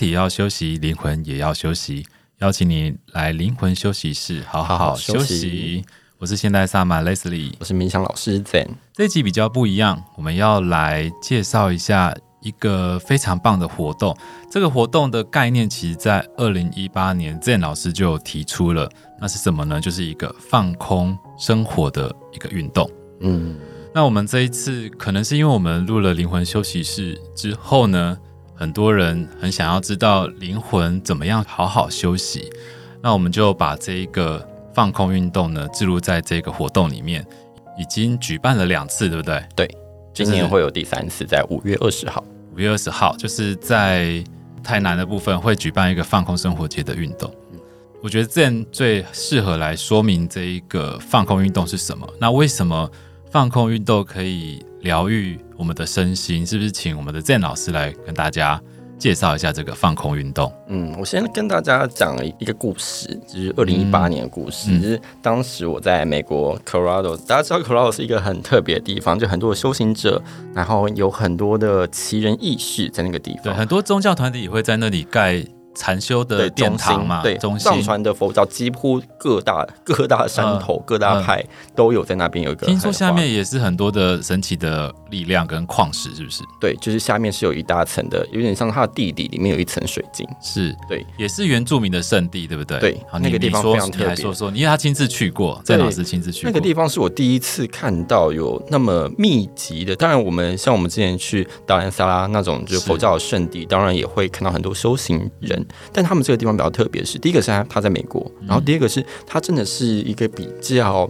身体要休息，灵魂也要休息。邀请你来灵魂休息室，好好好休息。好好休息。我是现代萨满 Leslie，我是冥想老师 Zen。这一集比较不一样，我们要来介绍一下一个非常棒的活动。这个活动的概念，其实在二零一八年 Zen 老师就提出了。那是什么呢？就是一个放空生活的一个运动。嗯，那我们这一次可能是因为我们录了灵魂休息室之后呢，很多人很想要知道灵魂怎么样好好休息，那我们就把这一个放空运动呢置入在这个活动里面，已经举办了两次，对不对？对，今年会有第三次，在五月二十号。五月二十号就是在台南的部分会举办一个放空生活节的运动。我觉得这样最适合来说明这一个放空运动是什么。那为什么放空运动可以疗愈我们的身心？是不是请我们的 Zen 老师来跟大家介绍一下这个放空运动？嗯，我先跟大家讲一个故事，就是二零一八年的故事。嗯、就是当时我在美国 Colorado，大家知道 Colorado 是一个很特别的地方，就很多的修行者，然后有很多的奇人异事在那个地方。对，很多宗教团体也会在那里盖。禅修的殿堂嘛，对，中心藏传的佛教几乎各大各大山头、呃、各大派都有在那边有一个。听说下面也是很多的神奇的力量跟矿石，是不是？对，就是下面是有一大层的，有点像它的地底里面有一层水晶。是，对，也是原住民的圣地，对不对？对，好，那个地方非常特别。你来说说，因为他亲自去过，郑老师亲自去过。那个地方是我第一次看到有那么密集的。当然，我们像我们之前去达兰萨拉那种就是佛教的圣地，当然也会看到很多修行人，但他们这个地方比较特别，是第一个是他他在美国，然后第二个是他真的是一个比较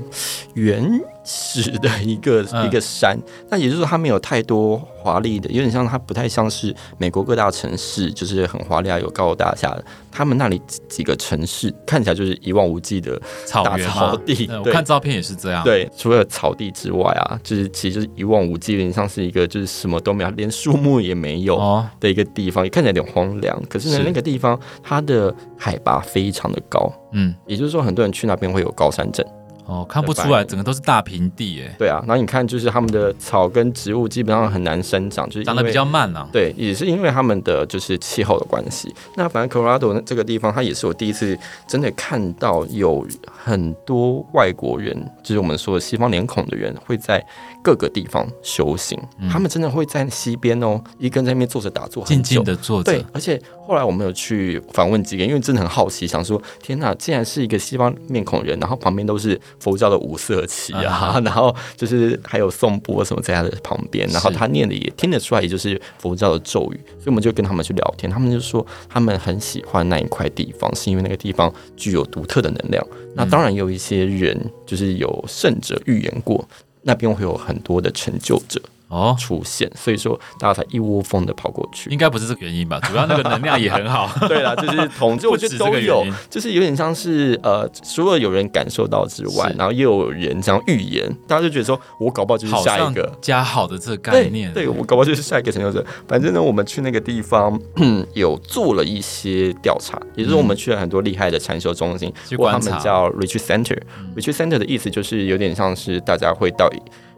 原始的一个、嗯、一个山，那也就是说它没有太多华丽的，有点像它不太像是美国各大城市，就是很华丽啊，有高楼大厦的。他们那里几个城市看起来就是一望无际的大草地，草地。我看照片也是这样。对，除了草地之外啊，就是其实就是一望无际，有点像是一个就是什么都没有，连树木也没有的一个地方，也看起来有点荒凉。可是呢，那个地方它的海拔非常的高，嗯，也就是说很多人去那边会有高山症。哦，看不出来，整个都是大平地哎。对啊，然后你看，就是他们的草跟植物基本上很难生长，就是长得比较慢啊。对，也是因为他们的就是气候的关系。那反正 Colorado 这个地方，它也是我第一次真的看到有很多外国人，就是我们说的西方脸孔的人会在。各个地方修行，嗯、他们真的会在溪边哦，一个人在那边坐着打坐，静静的坐着。对，而且后来我们有去访问几个，因为真的很好奇，想说天哪，竟然是一个西方面孔人，然后旁边都是佛教的五色旗啊，啊 然后就是还有颂钵什么在他的旁边，然后他念的也听得出来，也就是佛教的咒语，所以我们就跟他们去聊天，他们就说他们很喜欢那一块地方，是因为那个地方具有独特的能量。那当然有一些人就是有圣者预言过。那边会有很多的成就者哦出现，哦、所以说大家才一窝蜂的跑过去。应该不是这个原因吧？主要那个能量也很好。对啦，就是统计，我觉得都有，就是有点像是呃，除了有人感受到之外，然后又有人这样预言，大家就觉得说，我搞不好就是下一个加好的这个概念。对，对我搞不好就是下一个成就者。反正呢，我们去那个地方 有做了一些调查，也就是我们去了很多厉害的禅修中心，嗯、他们叫 Retreat Center。Retreat Center 的意思就是有点像是大家会到。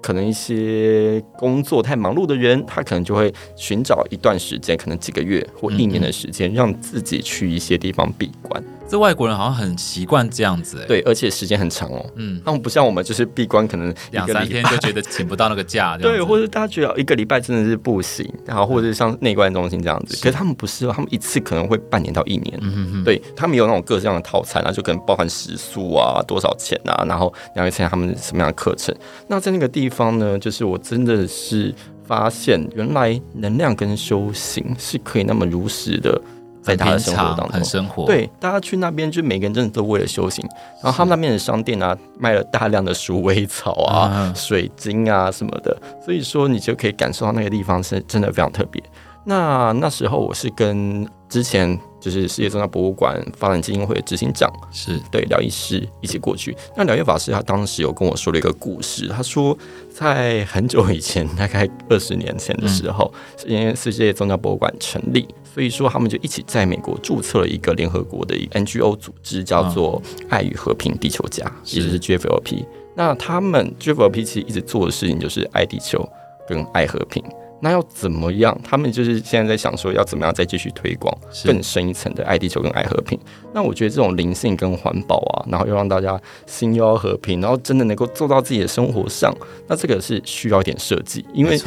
可能一些工作太忙碌的人，他可能就会寻找一段时间，可能几个月或一年的时间，让自己去一些地方闭关。这外国人好像很习惯这样子，对，而且时间很长哦。嗯，他们不像我们，就是闭关可能两三天就觉得请不到那个假，对，或者大家觉得一个礼拜真的是不行，然后或者像内观中心这样子，可是他们不是哦，他们一次可能会半年到一年。嗯嗯，对他们有那种各式各样的套餐啊，就可能包含食宿啊，多少钱啊，然后你要参加他们什么样的课程。那在那个地方呢，就是我真的是发现，原来能量跟修行是可以那么如实的。在他的生活当中，很生活。对，大家去那边，就每个人真的都为了修行。然后他们那边的商店啊，卖了大量的鼠尾草啊、嗯、水晶啊什么的，所以说你就可以感受到那个地方是真的非常特别。那那时候我是跟之前就是世界宗教博物馆发展基金会的执行长是对疗愈师一起过去。那疗愈法师他当时有跟我说了一个故事，他说在很久以前，大概二十年前的时候，嗯、因为世界宗教博物馆成立。所以说，他们就一起在美国注册了一个联合国的一个 NGO 组织，叫做“爱与和平地球家”，也就是 GFLP。那他们 GFLP 其实一直做的事情就是爱地球跟爱和平。那要怎么样？他们就是现在在想说，要怎么样再继续推广更深一层的爱地球跟爱和平。那我觉得这种灵性跟环保啊，然后又让大家心又要和平，然后真的能够做到自己的生活上，那这个是需要一点设计，因为。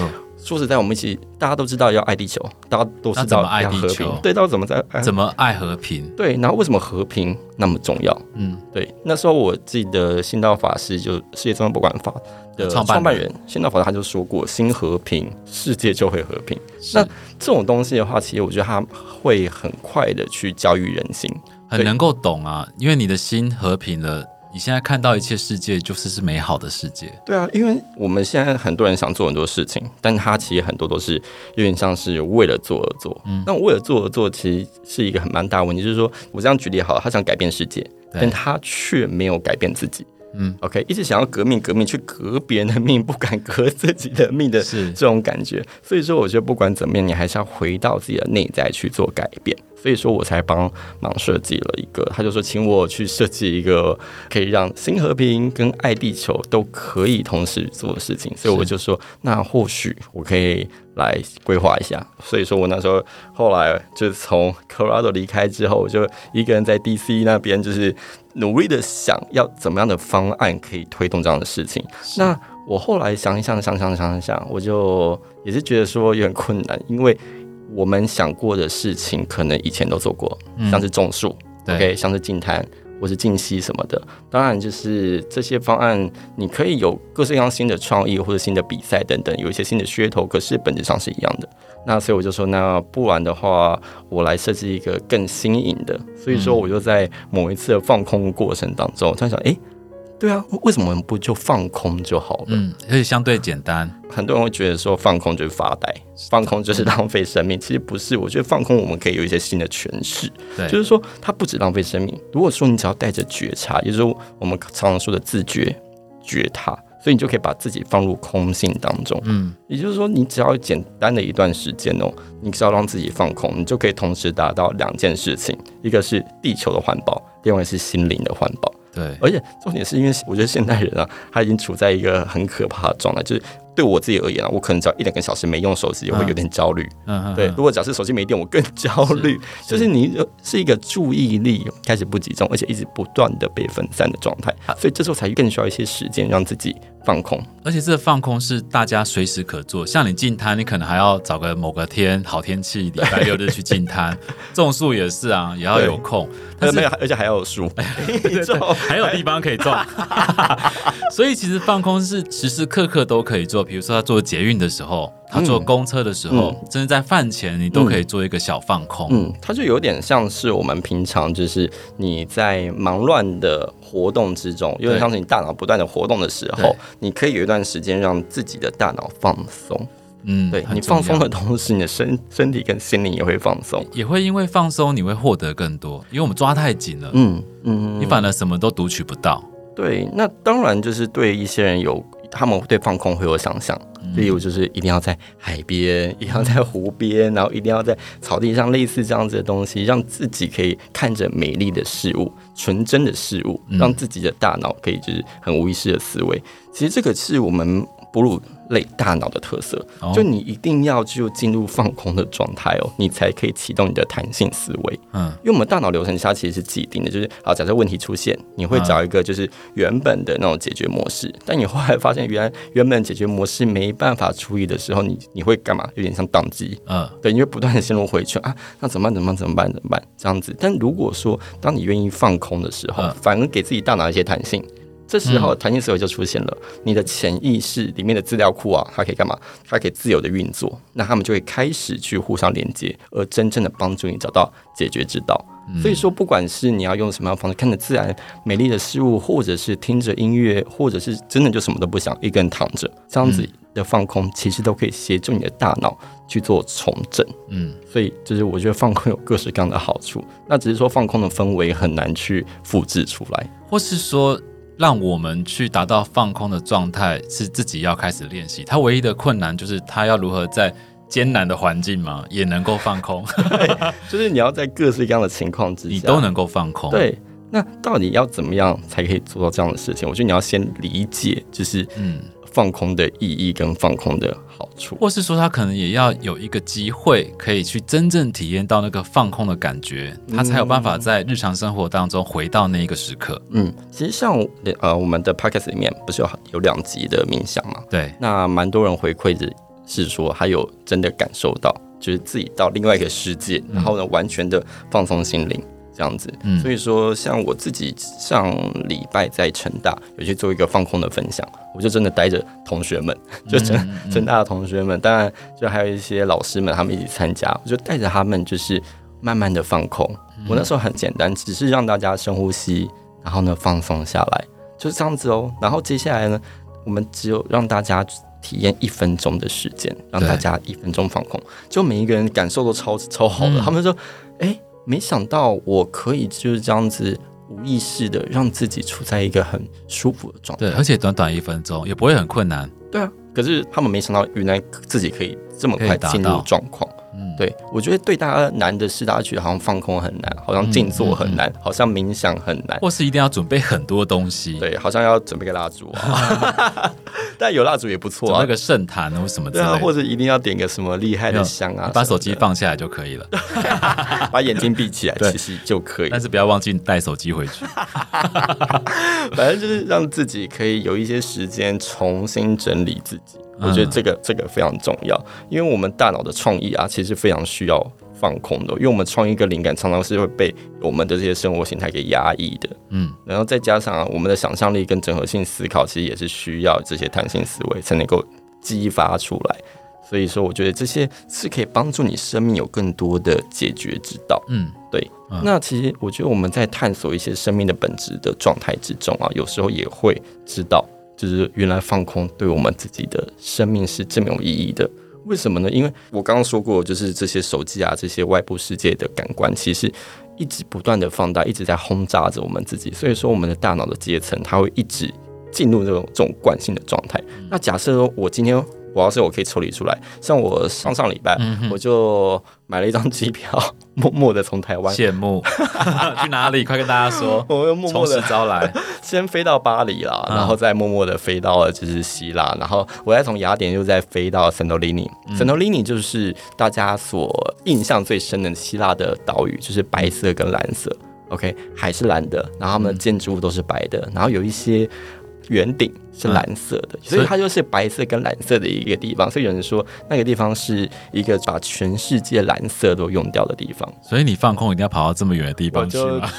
说实在，我们一起大家都知道要爱地球，大家都知道要爱和平，对，到底怎么在怎么爱和平？对，然后为什么和平那么重要？嗯，对。那时候我记得新道法师就世界宗教博物馆法的创办人新道法师他就说过：“心和平，世界就会和平。”那这种东西的话，其实我觉得他会很快的去教育人心，很能够懂啊，因为你的心和平了。你现在看到一切世界就是是美好的世界，对啊，因为我们现在很多人想做很多事情，但他其实很多都是有点像是为了做而做。嗯，那为了做而做，其实是一个很蛮大问题。就是说我这样举例好了，他想改变世界，但他却没有改变自己。嗯，OK，一直想要革命，革命去革别人的命，不敢革自己的命的是这种感觉。所以说，我觉得不管怎么样，你还是要回到自己的内在去做改变。所以说我才帮忙设计了一个，他就说请我去设计一个可以让新和平跟爱地球都可以同时做的事情。所以我就说，那或许我可以来规划一下。所以说我那时候后来就从 Colorado 离开之后，我就一个人在 DC 那边就是。努力的想要怎么样的方案可以推动这样的事情。那我后来想一想，想想想想想，我就也是觉得说有点困难，因为我们想过的事情可能以前都做过，嗯、像是种树，OK，像是净滩或是静息什么的。当然，就是这些方案你可以有各式各样新的创意或者新的比赛等等，有一些新的噱头，可是本质上是一样的。那所以我就说，那不然的话，我来设计一个更新颖的。所以说，我就在某一次的放空过程当中，我在想，哎、欸，对啊，为什么我们不就放空就好了？嗯，而且相对简单。很多人会觉得说，放空就是发呆，放空就是浪费生命。其实不是，我觉得放空我们可以有一些新的诠释。对，就是说，它不止浪费生命。如果说你只要带着觉察，也就是我们常常说的自觉、觉察。所以你就可以把自己放入空性当中，嗯，也就是说，你只要简单的一段时间哦，你只要让自己放空，你就可以同时达到两件事情，一个是地球的环保，另外是心灵的环保。对，而且重点是因为我觉得现代人啊，他已经处在一个很可怕的状态，就是。对我自己而言啊，我可能只要一两个小时没用手机，也会有点焦虑。嗯，对。如果假设手机没电，我更焦虑。是，就是你是一个注意力开始不集中，而且一直不断的被分散的状态，所以这时候才更需要一些时间让自己放空。而且这个放空是大家随时可做，像你进摊，你可能还要找个某个天好天气，礼拜六日去进摊。种树也是啊，也要有空。但是没有，而且还要有树，还有地方可以种。所以其实放空是时时刻刻都可以做。比如说他坐捷运的时候，他坐公车的时候，嗯、甚至在饭前，你都可以做一个小放空。嗯，它就有点像是我们平常就是你在忙乱的活动之中，有点像是你大脑不断的活动的时候，你可以有一段时间让自己的大脑放松。嗯，对，你放松的同时，你的身身体跟心灵也会放松，也会因为放松，你会获得更多。因为我们抓太紧了，嗯嗯，你反而什么都读取不到。对，那当然就是对一些人有。他们对放空会有想象，例如就是一定要在海边，一定要在湖边，然后一定要在草地上，类似这样子的东西，让自己可以看着美丽的事物、纯真的事物，让自己的大脑可以就是很无意识的思维。其实这个是我们哺乳类大脑的特色，就你一定要就进入放空的状态哦，你才可以启动你的弹性思维。嗯，因为我们大脑流程下其实是既定的，就是啊，假设问题出现，你会找一个就是原本的那种解决模式，但你后来发现原来原本解决模式没办法处理的时候，你你会干嘛？有点像宕机。嗯，对，你会不断的陷入回圈啊，那怎么办？怎么办？怎么办？怎么办？这样子。但如果说当你愿意放空的时候，反而给自己大脑一些弹性。这时候弹性思维就出现了，你的潜意识里面的资料库啊，它可以干嘛？它可以自由的运作，那他们就会开始去互相连接，而真正的帮助你找到解决之道。所以说，不管是你要用什么样的方式看着自然美丽的事物，或者是听着音乐，或者是真的就什么都不想，一个人躺着，这样子的放空，其实都可以协助你的大脑去做重整。嗯，所以就是我觉得放空有各式各样的好处，那只是说放空的氛围很难去复制出来，或是说。让我们去达到放空的状态，是自己要开始练习。他唯一的困难就是他要如何在艰难的环境嘛，也能够放空。就是你要在各式各样的情况之下，你都能够放空。对，那到底要怎么样才可以做到这样的事情？我觉得你要先理解，就是嗯。放空的意义跟放空的好处，或是说他可能也要有一个机会，可以去真正体验到那个放空的感觉，他才有办法在日常生活当中回到那一个时刻。嗯，其实像呃我们的 podcast 里面不是有有两集的冥想嘛？对，那蛮多人回馈的是说，他有真的感受到，就是自己到另外一个世界，然后呢，完全的放松心灵。这样子，嗯，所以说像我自己上礼拜在成大有去做一个放空的分享，我就真的带着同学们，就成成大的同学们，当然就还有一些老师们，他们一起参加，我就带着他们就是慢慢的放空。我那时候很简单，只是让大家深呼吸，然后呢放松下来，就是这样子哦。然后接下来呢，我们只有让大家体验一分钟的时间，让大家一分钟放空，就每一个人感受都超超好的。他们说，哎。没想到我可以就是这样子无意识的让自己处在一个很舒服的状态，对，而且短短一分钟也不会很困难，对啊。可是他们没想到，原来自己可以这么快进入状况。嗯，对，我觉得对大家难的是，大家觉得好像放空很难，好像静坐很难，嗯嗯嗯、好像冥想很难，或是一定要准备很多东西。对，好像要准备个蜡烛啊，但有蜡烛也不错啊，那个圣坛或什么之类的，对啊，或者一定要点个什么厉害的香啊，把手机放下来就可以了，把眼睛闭起来其实就可以，但是不要忘记带手机回去。反正就是让自己可以有一些时间重新整理自己。我觉得这个这个非常重要，因为我们大脑的创意啊，其实非常需要放空的，因为我们创意跟灵感常常是会被我们的这些生活形态给压抑的，嗯，然后再加上啊，我们的想象力跟整合性思考，其实也是需要这些弹性思维才能够激发出来。所以说，我觉得这些是可以帮助你生命有更多的解决之道。嗯，对。那其实我觉得我们在探索一些生命的本质的状态之中啊，有时候也会知道。就是原来放空对我们自己的生命是这么有意义的，为什么呢？因为我刚刚说过，就是这些手机啊，这些外部世界的感官，其实一直不断的放大，一直在轰炸着我们自己。所以说，我们的大脑的阶层，它会一直进入这种这种惯性的状态。那假设说我今天。我要是我可以抽离出来，像我上上礼拜，我就买了一张机票，默默的从台湾羡慕 去哪里？快跟大家说，我又默默的招来，先飞到巴黎啦，然后再默默的飞到了就是希腊，然后我再从雅典又再飞到圣托里尼。圣托里尼就是大家所印象最深的希腊的岛屿，就是白色跟蓝色，OK，海是蓝的，然后的建筑物都是白的，然后有一些。圆顶是蓝色的，所以它就是白色跟蓝色的一个地方。所以有人说那个地方是一个把全世界蓝色都用掉的地方。所以你放空一定要跑到这么远的地方去吗？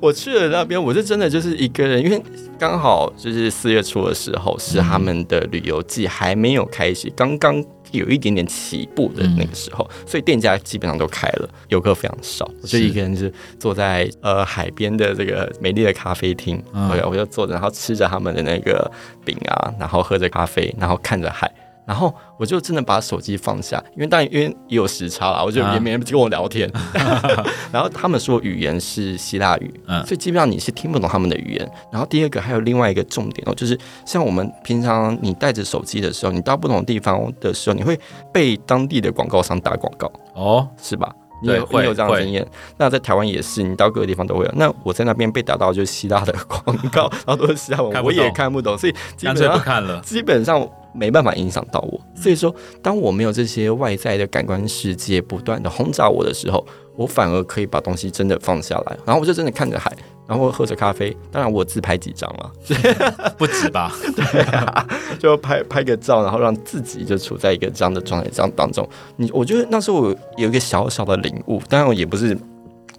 我去了 那边，我是真的就是一个人，因为刚好就是四月初的时候是他们的旅游季还没有开始，刚刚。有一点点起步的那个时候，嗯、所以店家基本上都开了，游客非常少。我就一个人是坐在呃海边的这个美丽的咖啡厅，嗯、我就坐着，然后吃着他们的那个饼啊，然后喝着咖啡，然后看着海。然后我就真的把手机放下，因为当然因为也有时差啦，我就也没人跟我聊天。啊、然后他们说语言是希腊语，嗯、所以基本上你是听不懂他们的语言。然后第二个还有另外一个重点哦，就是像我们平常你带着手机的时候，你到不同的地方的时候，你会被当地的广告商打广告哦，是吧？你有会有这样的经验？那在台湾也是，你到各个地方都会有。那我在那边被打到就是希腊的广告，然后都是希腊文，我也看不懂，所以基本上不看了，基本上。没办法影响到我，所以说，当我没有这些外在的感官世界不断的轰炸我的时候，我反而可以把东西真的放下来，然后我就真的看着海，然后喝着咖啡。当然，我自拍几张了，不止吧？对啊，就拍拍个照，然后让自己就处在一个这样的状态这样当中。你，我觉得那时候我有一个小小的领悟，当然我也不是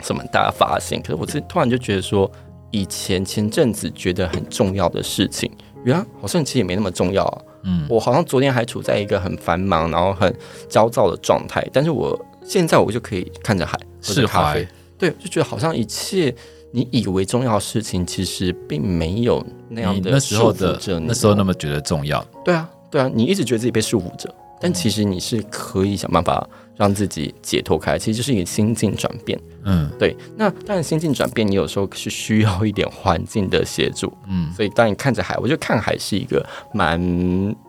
什么大发现，可是我是突然就觉得说，以前前阵子觉得很重要的事情，原来好像其实也没那么重要啊。嗯，我好像昨天还处在一个很繁忙，然后很焦躁的状态，但是我现在我就可以看着海，喝着咖啡，对，就觉得好像一切你以为重要的事情，其实并没有那样的那时候的那时候那么觉得重要。对啊，对啊，你一直觉得自己被束缚着，但其实你是可以想办法让自己解脱开，其实就是一个心境转变。嗯，对。那当然，心境转变，你有时候是需要一点环境的协助。嗯，所以当你看着海，我觉得看海是一个蛮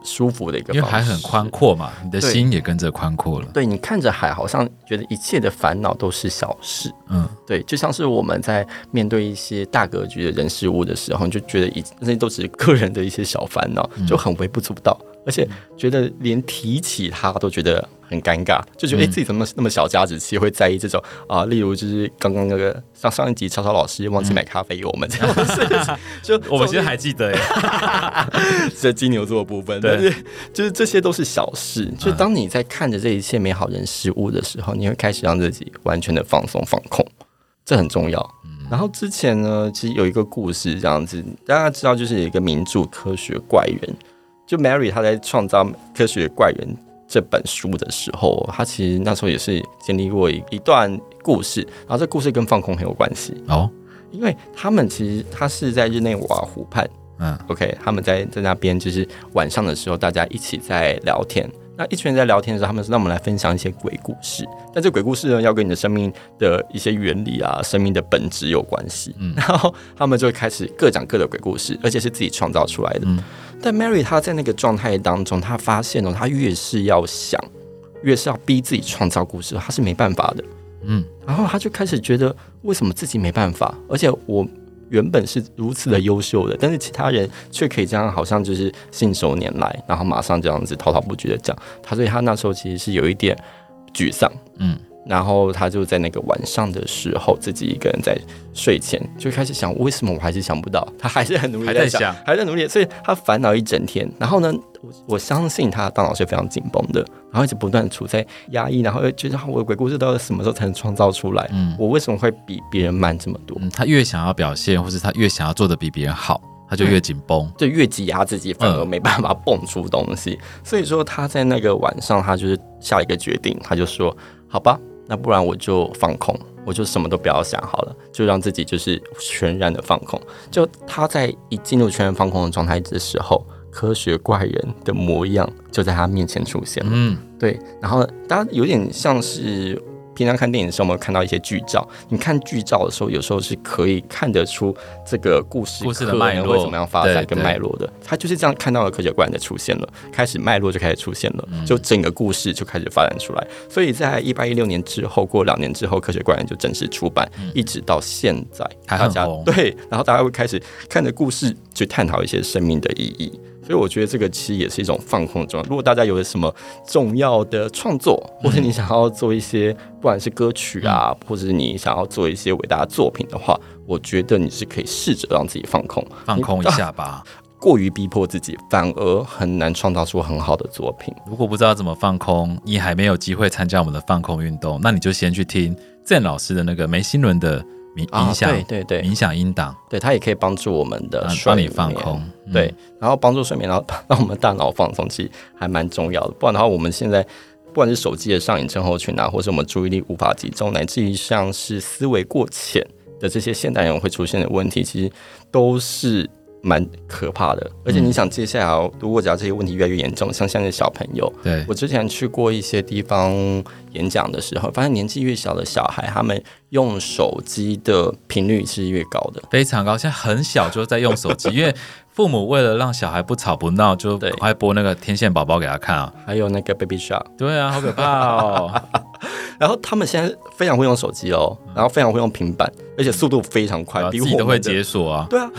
舒服的一个，因为海很宽阔嘛，你的心也跟着宽阔了。对，你看着海，好像觉得一切的烦恼都是小事。嗯，对，就像是我们在面对一些大格局的人事物的时候，你就觉得一那些都只是个人的一些小烦恼，就很微不足道。而且觉得连提起他都觉得很尴尬，就觉得哎、欸、自己怎么那么小家子气，会在意这种啊？例如就是刚刚那个上上一集超超老师忘记买咖啡给我们这样的事情，就 我们其实还记得耶，这金牛座的部分，对，就是这些都是小事。就当你在看着这一切美好人事物的时候，你会开始让自己完全的放松放空，这很重要。然后之前呢，其实有一个故事这样子，大家知道就是有一个名著《科学怪人》。就 Mary 她在创造《科学怪人》这本书的时候，她其实那时候也是经历过一一段故事，然后这故事跟放空很有关系哦，因为他们其实他是在日内瓦湖畔，嗯，OK，他们在在那边就是晚上的时候，大家一起在聊天。那一群人在聊天的时候，他们说：“让我们来分享一些鬼故事。”但这鬼故事呢，要跟你的生命的一些原理啊、生命的本质有关系。嗯，然后他们就会开始各讲各的鬼故事，而且是自己创造出来的。嗯，但 Mary 她在那个状态当中，她发现哦，她越是要想，越是要逼自己创造故事，她是没办法的。嗯，然后她就开始觉得，为什么自己没办法？而且我。原本是如此的优秀的，但是其他人却可以这样，好像就是信手拈来，然后马上这样子滔滔不绝的讲。他所以他那时候其实是有一点沮丧，嗯，然后他就在那个晚上的时候，自己一个人在睡前就开始想，为什么我还是想不到？他还是很努力在想，还在努力，所以他烦恼一整天。然后呢，我我相信他的大脑是非常紧绷的。然后一直不断处在压抑，然后又觉得我的鬼故事到底什么时候才能创造出来？嗯，我为什么会比别人慢这么多？嗯，他越想要表现，或是他越想要做的比别人好，他就越紧绷，嗯，就越挤压自己，反而没办法蹦出东西。嗯，所以说他在那个晚上，他就是下了一个决定，他就说：“好吧，那不然我就放空，我就什么都不要想好了，就让自己就是全然的放空。”就他在一进入全然放空的状态的时候。科学怪人的模样就在他面前出现了。嗯，对。然后大家有点像是平常看电影的时候，我们看到一些剧照。你看剧照的时候，有时候是可以看得出这个故事故事的脉络会怎么样发展跟脉络的。他就是这样看到了科学怪人的出现了，开始脉络就开始出现了，就整个故事就开始发展出来。所以在一八一六年之后，过两年之后，科学怪人就正式出版，一直到现在，大家对，然后大家会开始看着故事去探讨一些生命的意义。所以我觉得这个其实也是一种放空的状态。如果大家有了什么重要的创作，或者你想要做一些不管是歌曲啊，或者是你想要做一些伟大的作品的话，我觉得你是可以试着让自己放空，放空一下吧。啊，过于逼迫自己，反而很难创造出很好的作品。如果不知道怎么放空，你还没有机会参加我们的放空运动，那你就先去听郑老师的那个梅心伦的。冥想，对对对，冥想音档，对，它也可以帮助我们的睡眠放空，对，然后帮助睡眠，然后 让我们大脑放松，其实还蛮重要的。不然的话，我们现在不管是手机的上瘾症候群啊，或是我们注意力无法集中，乃至于像是思维过浅的这些现代人会出现的问题，其实都是。蛮可怕的，而且你想，接下来如果只要这些问题越来越严重，像现在小朋友，对，我之前去过一些地方演讲的时候，发现年纪越小的小孩，他们用手机的频率是越高的，非常高。现在很小就在用手机，因为父母为了让小孩不吵不闹，就快播那个天线宝宝给他看啊，还有那个 Baby Shark，对啊，好可怕哦。然后他们现在非常会用手机哦，然后非常会用平板，而且速度非常快，比我们都会解锁啊。对啊，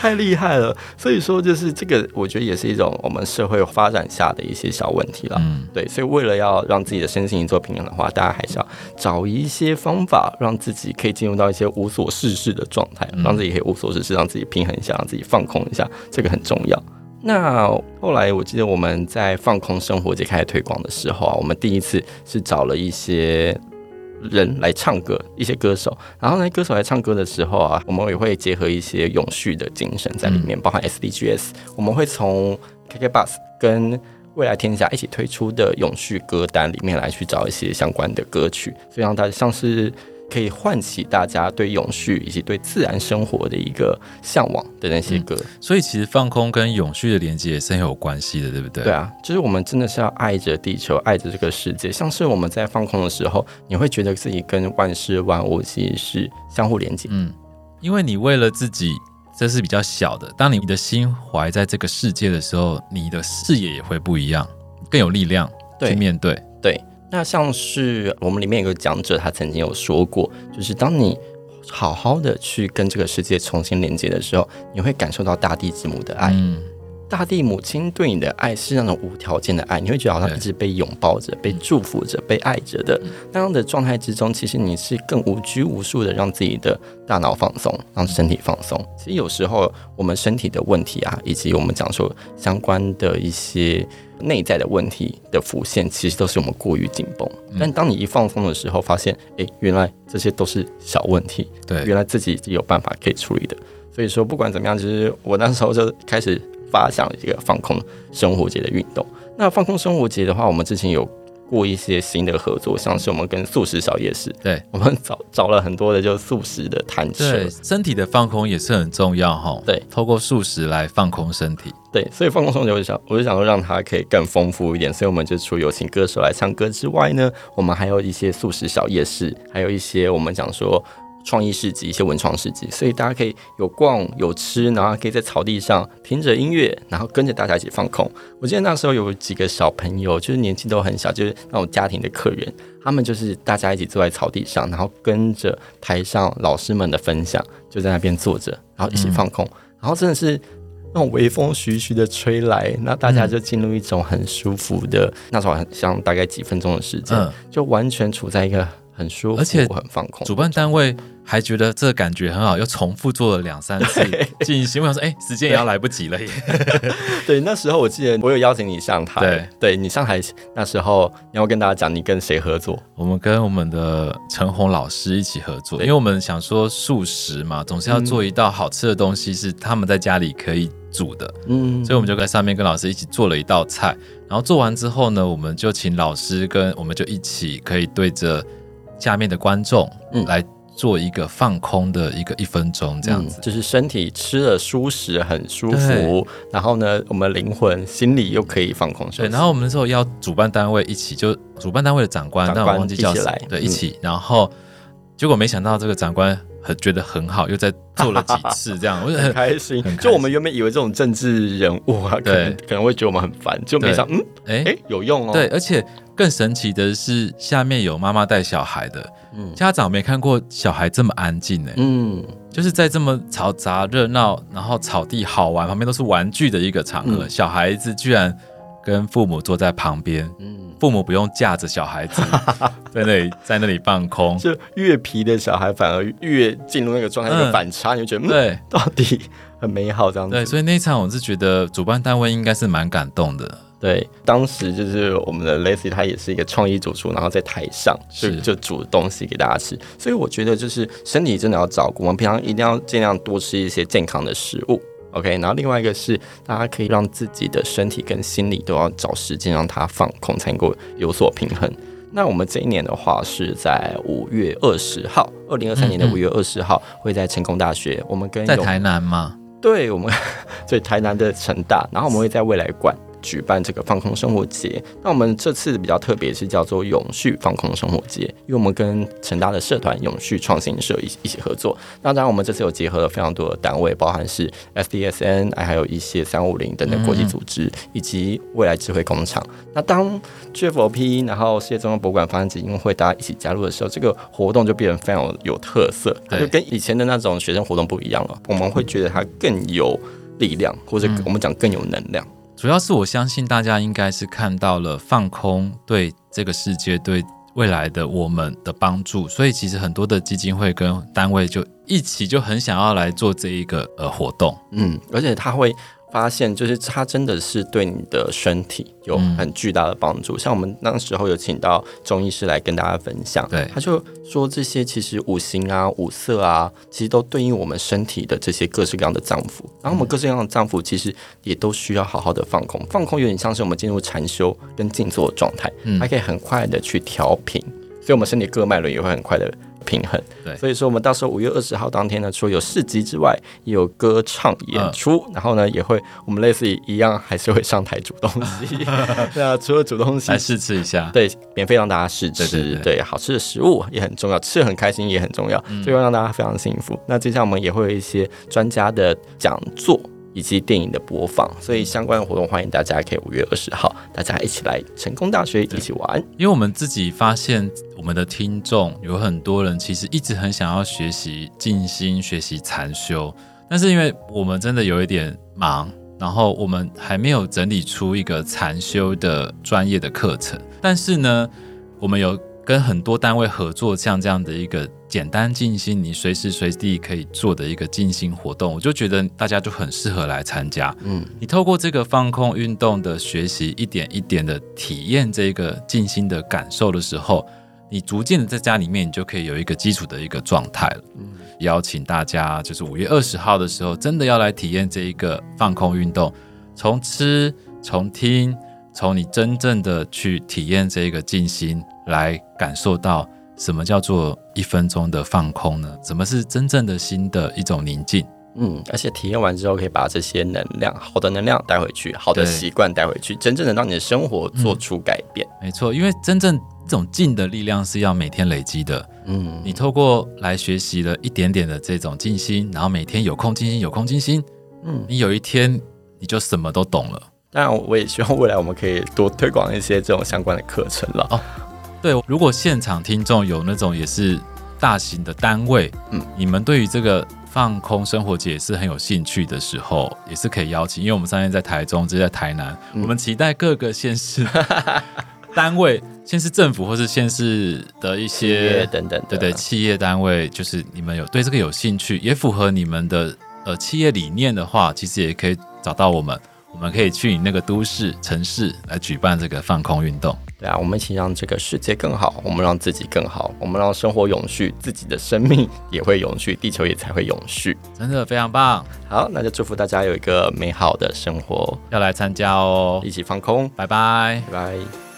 太厉害了。所以说，就是这个，我觉得也是一种我们社会发展下的一些小问题了。嗯，对。所以为了要让自己的身心做平衡的话，大家还是要找一些方法，让自己可以进入到一些无所事事的状态，让自己可以无所事事，让自己平衡一下，让自己放空一下，这个很重要。那后来我记得我们在放空生活节开始推广的时候啊，我们第一次是找了一些人来唱歌，一些歌手。然后呢，歌手来唱歌的时候啊，我们也会结合一些永续的精神在里面，包含 SDGs。我们会从 KK Bus 跟未来天下一起推出的永续歌单里面来去找一些相关的歌曲，所以让大家像是可以唤起大家对永续以及对自然生活的一个向往的那些歌。嗯，所以其实放空跟永续的连接也是很有关系的，对不对？对啊，就是我们真的是要爱着地球，爱着这个世界。像是我们在放空的时候，你会觉得自己跟万事万物其实是相互连接。嗯，因为你为了自己，这是比较小的。当你的心怀在这个世界的时候，你的视野也会不一样，更有力量去面对。对。对那像是我们里面有个讲者，他曾经有说过，就是当你好好的去跟这个世界重新连接的时候，你会感受到大地之母的爱。嗯，大地母亲对你的爱是那种无条件的爱，你会觉得好像一直被拥抱着、被祝福着、被爱着的那样的状态之中，其实你是更无拘无束的让自己的大脑放松，让身体放松。其实有时候我们身体的问题啊，以及我们讲说相关的一些。内在的问题的浮现，其实都是我们过于紧绷。但当你一放松的时候，发现，哎，原来这些都是小问题。对，原来自己有办法可以处理的。所以说，不管怎么样，就是我那时候就开始发想一个放空生活节的运动。那放空生活节的话，我们之前有。过一些新的合作，像是我们跟素食小夜市，对，我们找找了很多的就素食的摊车，对，身体的放空也是很重要哈。对，透过素食来放空身体。对，所以放空生活节，我就想，我就想说让它可以更丰富一点，所以我们就除有请歌手来唱歌之外呢，我们还有一些素食小夜市，还有一些我们讲说。创意市集，一些文创市集，所以大家可以有逛有吃，然后可以在草地上听着音乐，然后跟着大家一起放空。我记得那时候有几个小朋友，就是年纪都很小，就是那种家庭的客人，他们就是大家一起坐在草地上，然后跟着台上老师们的分享，就在那边坐着，然后一起放空，嗯、然后真的是那种微风徐徐的吹来，那大家就进入一种很舒服的，嗯、那时候好像大概几分钟的时间，嗯、就完全处在一个。很舒服，而且很放空。主办单位还觉得这个感觉很好，又重复做了两三次进行。我想说，哎、欸，时间也要来不及了耶。对，那时候我记得我有邀请你上台，对，对你上台那时候，你要跟大家讲你跟谁合作？我们跟我们的陈红老师一起合作，因为我们想说素食嘛，总是要做一道好吃的东西，是他们在家里可以煮的。嗯，所以我们就在上面跟老师一起做了一道菜。然后做完之后呢，我们就请老师跟我们就一起可以对着。下面的观众，嗯，来做一个放空的一个一分钟，这样子，嗯，就是身体吃了舒适很舒服，然后呢，我们灵魂、心理又可以放空。对，然后我们那时候要主办单位一起，就主办单位的长官，但我忘记叫谁，对，一起，然后结果没想到这个长官。很觉得很好，又在做了几次这样，我就很开心。就我们原本以为这种政治人物啊，可能可能会觉得我们很烦，就没想嗯，哎哎有用哦。对，而且更神奇的是，下面有妈妈带小孩的，嗯，家长没看过小孩这么安静呢。嗯，就是在这么嘈杂热闹，然后草地好玩，旁边都是玩具的一个场合，小孩子居然跟父母坐在旁边，嗯。父母不用架着小孩子 在那里在那里放空，就越皮的小孩反而越进入那个状态，那个反差，你就觉得对，嗯、到底很美好这样子。对，所以那一场我是觉得主办单位应该是蛮感动的。对，当时就是我们的 Lacy，他也是一个创意主厨，然后在台上就就煮东西给大家吃。所以我觉得就是身体真的要照顾，我们平常一定要尽量多吃一些健康的食物。OK，然后另外一个是，大家可以让自己的身体跟心理都要找时间让它放空，才能够有所平衡。那我们这一年的话是在五月二十号，二零二三年的五月二十号，会在成功大学。我们跟在台南吗？对，我们 对台南的成大，然后我们会在未来馆。举办这个放空生活节，那我们这次比较特别是叫做永续放空生活节，因为我们跟成大的社团永续创新社一一起合作。那当然，我们这次有结合了非常多的单位，包含是 SDSN，还有一些三五零等等国际组织，以及未来智慧工厂。那当 GFOP，然后世界中央博物馆发展基金会大家一起加入的时候，这个活动就变得非常有，特色，它就跟以前的那种学生活动不一样了。我们会觉得它更有力量，或者我们讲更有能量。主要是我相信大家应该是看到了放空对这个世界、对未来的我们的帮助，所以其实很多的基金会跟单位就一起就很想要来做这一个呃活动，嗯，而且他会。发现就是它真的是对你的身体有很巨大的帮助。嗯、像我们那时候有请到中医师来跟大家分享，对，他就说这些其实五行啊、五色啊，其实都对应我们身体的这些各式各样的脏腑。然后我们各式各样的脏腑其实也都需要好好的放空，放空有点像是我们进入禅修跟静坐的状态，还可以很快的去调频。所以我们身体各个脉轮也会很快的平衡。对，所以说我们到时候五月二十号当天呢，除了有市集之外，也有歌唱演出，嗯、然后呢也会我们类似于一样还是会上台煮东西。对啊，除了煮东西，来试吃一下，对，免费让大家试吃，对，对，对，对，好吃的食物也很重要，吃很开心也很重要，最后让大家非常幸福。嗯、那接下来我们也会有一些专家的讲座。以及电影的播放，所以相关的活动欢迎大家可以五月二十号大家一起来成功大学一起玩。因为我们自己发现，我们的听众有很多人其实一直很想要学习静心、学习禅修，但是因为我们真的有一点忙，然后我们还没有整理出一个禅修的专业的课程。但是呢，我们有。跟很多单位合作，像这样的一个简单静心，你随时随地可以做的一个静心活动，我就觉得大家就很适合来参加。嗯，你透过这个放空运动的学习，一点一点的体验这个静心的感受的时候，你逐渐的在家里面，你就可以有一个基础的一个状态了。嗯，邀请大家就是五月二十号的时候，真的要来体验这一个放空运动，从吃，从听。从你真正的去体验这个静心，来感受到什么叫做一分钟的放空呢？什么是真正的心的一种宁静？嗯，而且体验完之后，可以把这些能量、好的能量带回去，好的习惯带回去，真正的让你的生活做出改变。嗯，没错，因为真正这种静的力量是要每天累积的。嗯，你透过来学习了一点点的这种静心，然后每天有空静心，有空静心，嗯，你有一天你就什么都懂了。当然，我也希望未来我们可以多推广一些这种相关的课程了。哦，对，如果现场听众有那种也是大型的单位，嗯，你们对于这个放空生活节也是很有兴趣的时候，也是可以邀请。因为我们上天在台中，这在台南，嗯、我们期待各个县市 单位、县市政府或是县市的一些等等，对对，企业单位，就是你们有对这个有兴趣，也符合你们的呃企业理念的话，其实也可以找到我们。我们可以去你那个都市城市来举办这个放空运动。对啊，我们一起让这个世界更好，我们让自己更好，我们让生活永续，自己的生命也会永续，地球也才会永续。真的非常棒。好，那就祝福大家有一个美好的生活。要来参加哦，一起放空，拜拜，拜拜。